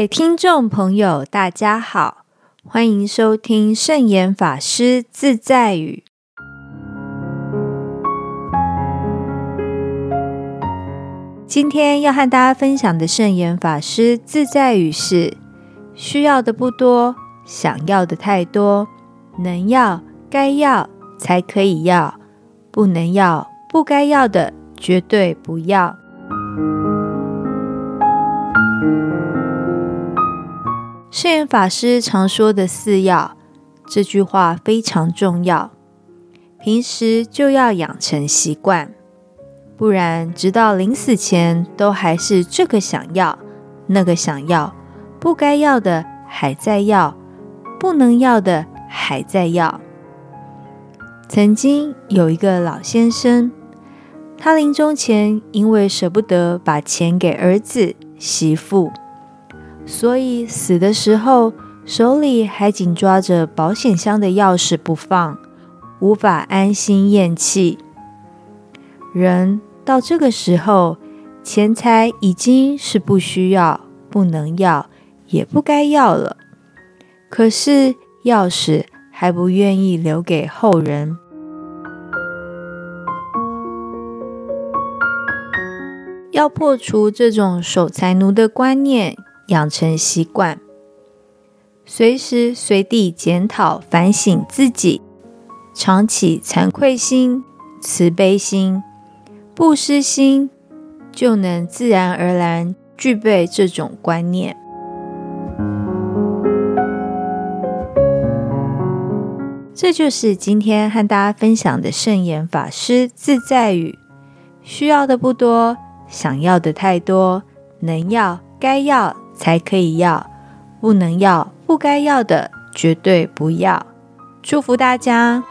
位听众朋友，大家好，欢迎收听圣严法师自在语。今天要和大家分享的圣严法师自在语是：需要的不多，想要的太多，能要该要才可以要，不能要不该要的绝对不要。圣严法师常说的“四要”这句话非常重要，平时就要养成习惯，不然直到临死前都还是这个想要、那个想要，不该要的还在要，不能要的还在要。曾经有一个老先生，他临终前因为舍不得把钱给儿子、媳妇。所以死的时候，手里还紧抓着保险箱的钥匙不放，无法安心咽气。人到这个时候，钱财已经是不需要、不能要、也不该要了，可是钥匙还不愿意留给后人。要破除这种守财奴的观念。养成习惯，随时随地检讨反省自己，常起惭愧心、慈悲心、布施心，就能自然而然具备这种观念。这就是今天和大家分享的圣严法师自在语：需要的不多，想要的太多，能要该要。才可以要，不能要，不该要的绝对不要。祝福大家。